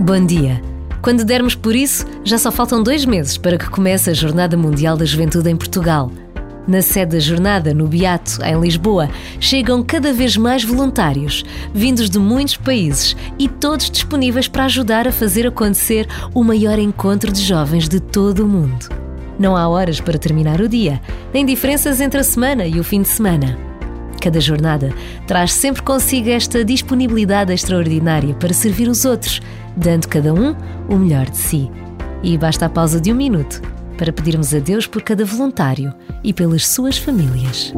Bom dia. Quando dermos por isso, já só faltam dois meses para que comece a Jornada Mundial da Juventude em Portugal. Na sede da jornada, no Beato, em Lisboa, chegam cada vez mais voluntários, vindos de muitos países e todos disponíveis para ajudar a fazer acontecer o maior encontro de jovens de todo o mundo. Não há horas para terminar o dia, nem diferenças entre a semana e o fim de semana. Cada jornada traz sempre consigo esta disponibilidade extraordinária para servir os outros, dando cada um o melhor de si. E basta a pausa de um minuto para pedirmos a Deus por cada voluntário e pelas suas famílias.